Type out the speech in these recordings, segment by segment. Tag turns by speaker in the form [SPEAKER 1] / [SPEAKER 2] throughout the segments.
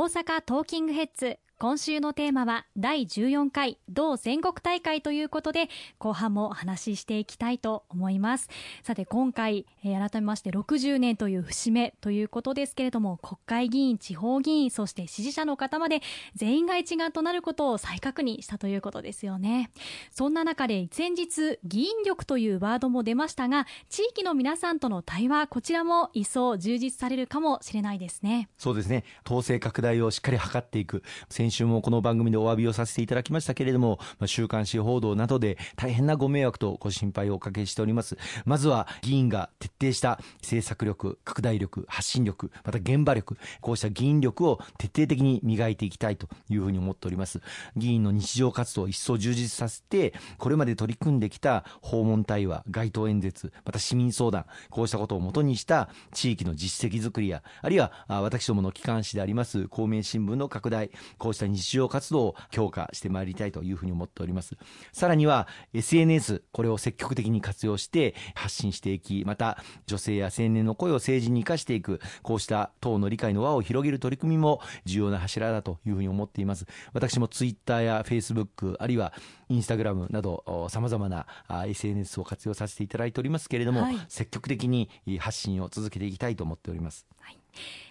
[SPEAKER 1] 大阪トーキングヘッズ今週のテーマは第14回同全国大会ということで後半もお話ししていきたいと思います。さて今回、え、改めまして60年という節目ということですけれども国会議員地方議員そして支持者の方まで全員が一丸となることを再確認したということですよね。そんな中で先日議員力というワードも出ましたが地域の皆さんとの対話こちらも一層充実されるかもしれないですね。
[SPEAKER 2] そうですね。統制拡大をしっかり図っていく。先週もこの番組でお詫びをさせていただきましたけれども、まあ、週刊誌報道などで大変なご迷惑とご心配をおかけしております。まずは議員が徹底した政策力、拡大力、発信力、また現場力、こうした議員力を徹底的に磨いていきたいというふうに思っております。議員の日常活動を一層充実させて、これまで取り組んできた訪問対話、街頭演説、また市民相談、こうしたことをもとにした地域の実績づくりや、あるいは私どもの機関紙であります公明新聞の拡大、こうした日常活活動を強化してまいりたいというふうに思っております。さらには SNS これを積極的に活用して発信していきまた女性や青年の声を政治に生かしていくこうした党の理解の輪を広げる取り組みも重要な柱だというふうに思っています。私もツイッターやフェイスブックあるいはインスタグラムなどさまざまな SNS を活用させていただいておりますけれども、はい、積極的に発信を続けていきたいと思っております。はい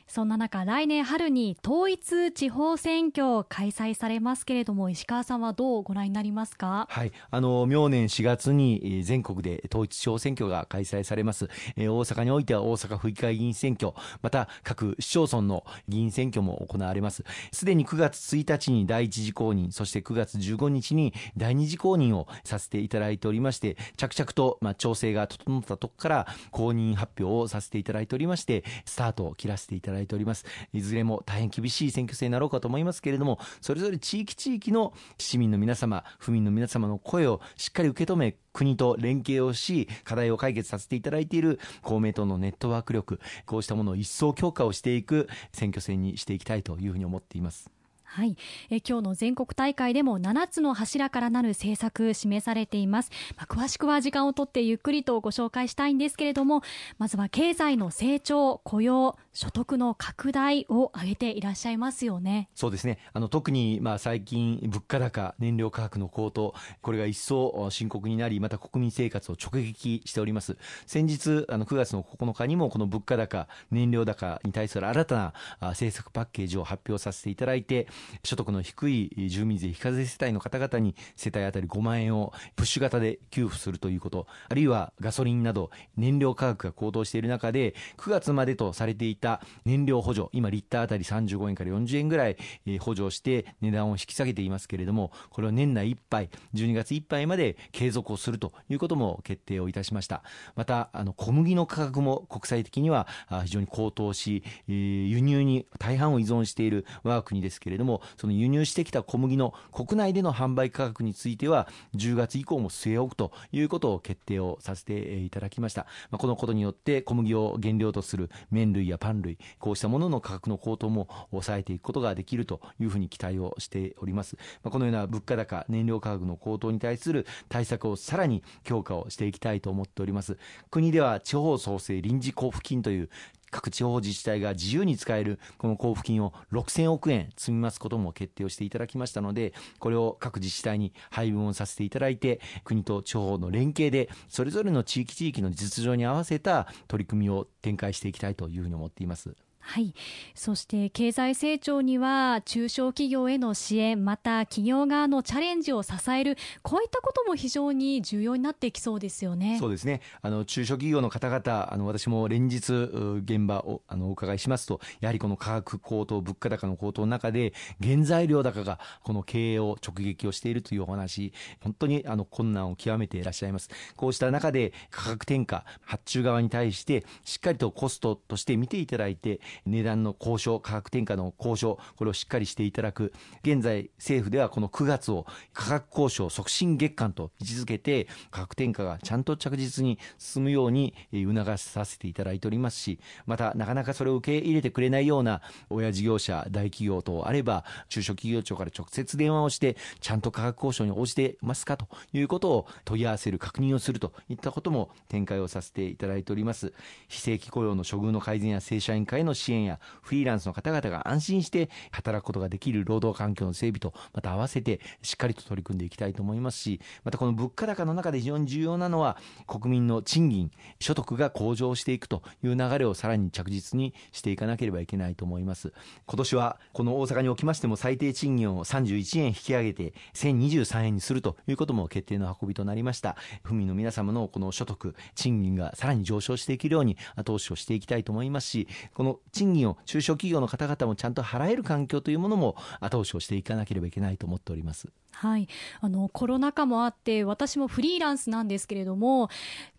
[SPEAKER 1] そんな中来年春に統一地方選挙開催されますけれども石川さんはどうご覧になりますか？
[SPEAKER 2] はい。あの明年4月に全国で統一地方選挙が開催されます、えー、大阪においては大阪府議会議員選挙また各市町村の議員選挙も行われます。すでに9月1日に第一次公認そして9月15日に第二次公認をさせていただいておりまして着々とまあ調整が整ったとこから公認発表をさせていただいておりましてスタートを切らせていただだいておりますいずれも大変厳しい選挙制になろうかと思いますけれどもそれぞれ地域地域の市民の皆様府民の皆様の声をしっかり受け止め国と連携をし課題を解決させていただいている公明党のネットワーク力こうしたものを一層強化をしていく選挙戦にしていきたいというふうに思っています。
[SPEAKER 1] はい、え今日の全国大会でも7つの柱からなる政策示されています、まあ、詳しくは時間をとってゆっくりとご紹介したいんですけれどもまずは経済の成長雇用所得の拡大を挙げていらっしゃいますよね。
[SPEAKER 2] そうですね。あの特にまあ最近物価高燃料価格の高騰これが一層深刻になりまた国民生活を直撃しております。先日あの9月の9日にもこの物価高燃料高に対する新たな政策パッケージを発表させていただいて所得の低い住民税非課税世帯の方々に世帯当たり5万円をプッシュ型で給付するということあるいはガソリンなど燃料価格が高騰している中で9月までとされていた燃料補助今リッター当たり35円から40円ぐらい補助して値段を引き下げていますけれどもこれを年内いっぱい12月いっぱいまで継続をするということも決定をいたしました。またあの小麦の価格も国際的には非常に高騰し輸入に大半を依存している我が国ですけれどももその輸入してきた小麦の国内での販売価格については10月以降も据え置くということを決定をさせていただきました、まあ、このことによって小麦を原料とする麺類やパン類こうしたものの価格の高騰も抑えていくことができるというふうに期待をしております、まあ、このような物価高燃料価格の高騰に対する対策をさらに強化をしていきたいと思っております。国では地方創生臨時交付金という各地方自治体が自由に使えるこの交付金を6000億円積みますことも決定をしていただきましたのでこれを各自治体に配分をさせていただいて国と地方の連携でそれぞれの地域地域の実情に合わせた取り組みを展開していきたいというふうに思っています。
[SPEAKER 1] はい、そして経済成長には中小企業への支援また企業側のチャレンジを支えるこういったことも非常に重要になってきそうですよね。
[SPEAKER 2] そうですね。あの中小企業の方々あの私も連日現場をあのお伺いしますとやはりこの価格高騰物価高の高騰の中で原材料高がこの経営を直撃をしているというお話本当にあの困難を極めていらっしゃいます。こうした中で価格転嫁発注側に対してしっかりとコストとして見ていただいて値段の交渉、価格転嫁の交渉、これをしっかりしていただく。現在、政府ではこの9月を価格交渉促進月間と位置づけて、価格転嫁がちゃんと着実に進むように促させていただいておりますし、また、なかなかそれを受け入れてくれないような親事業者、大企業等あれば、中小企業庁から直接電話をして、ちゃんと価格交渉に応じてますかということを問い合わせる、確認をするといったことも展開をさせていただいております。非正規雇用の処遇の改善や正社員会の支支援やフリーランスの方々が安心して働くことができる労働環境の整備とまた合わせてしっかりと取り組んでいきたいと思いますしまたこの物価高の中で非常に重要なのは国民の賃金所得が向上していくという流れをさらに着実にしていかなければいけないと思います。今年はこの大阪におきましても最低賃金を31円引き上げて1023円にするということも決定の運びとなりました。府民の皆様のこの所得賃金がさらに上昇していけるように後押しをしていきたいと思いますしこの賃金を中小企業の方々もちゃんと払える環境というものも後押しをしていかなければいけないと思っております。
[SPEAKER 1] はい。あのコロナ禍もあって私もフリーランスなんですけれども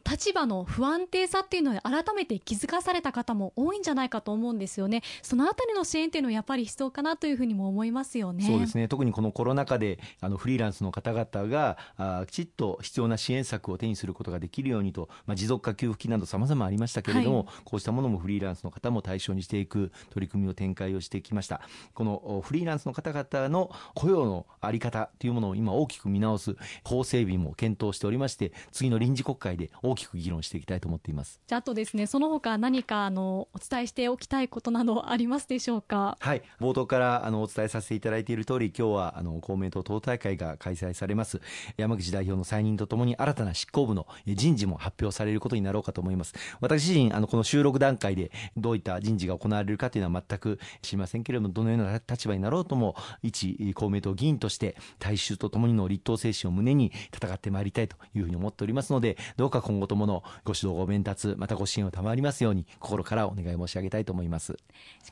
[SPEAKER 1] 立場の不安定さっていうので改めて気づかされた方も多いんじゃないかと思うんですよね。そのあたりの支援っていうのはやっぱり必要かなというふうにも思いますよね。
[SPEAKER 2] そうですね。特にこのコロナ禍であのフリーランスの方々があきちっと必要な支援策を手にすることができるようにと、まあ、持続化給付金などさまざまありましたけれども、はい、こうしたものもフリーランスの方も対象にしていく取り組みを展開をしてきました。このフリーランスの方々の雇用の在り方というものを今大きく見直す法整備も検討しておりまして次の臨時国会で大きく議論していきたいと思っています。
[SPEAKER 1] じゃあとですねその他何かあのお伝えしておきたいことなどありますでしょうか？
[SPEAKER 2] はい。冒頭からあのお伝えさせていただいている通り今日はあの公明党党大会が開催されます。山口代表の再任とともに新たな執行部の人事も発表されることになろうかと思います。私自身あのこの収録段階でどういった人事が行われるかというのは全く知りませんけれどもどのような立場になろうとも一公明党議員として大衆とともにの立党精神を胸に戦ってまいりたいというふうに思っておりますのでどうか今後とものご指導ご鞭達またご支援を賜りますように心からお願い申し上げたいと思います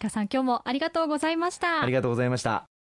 [SPEAKER 1] 鹿さん今日もありがとうございました。
[SPEAKER 2] ありがとうございました。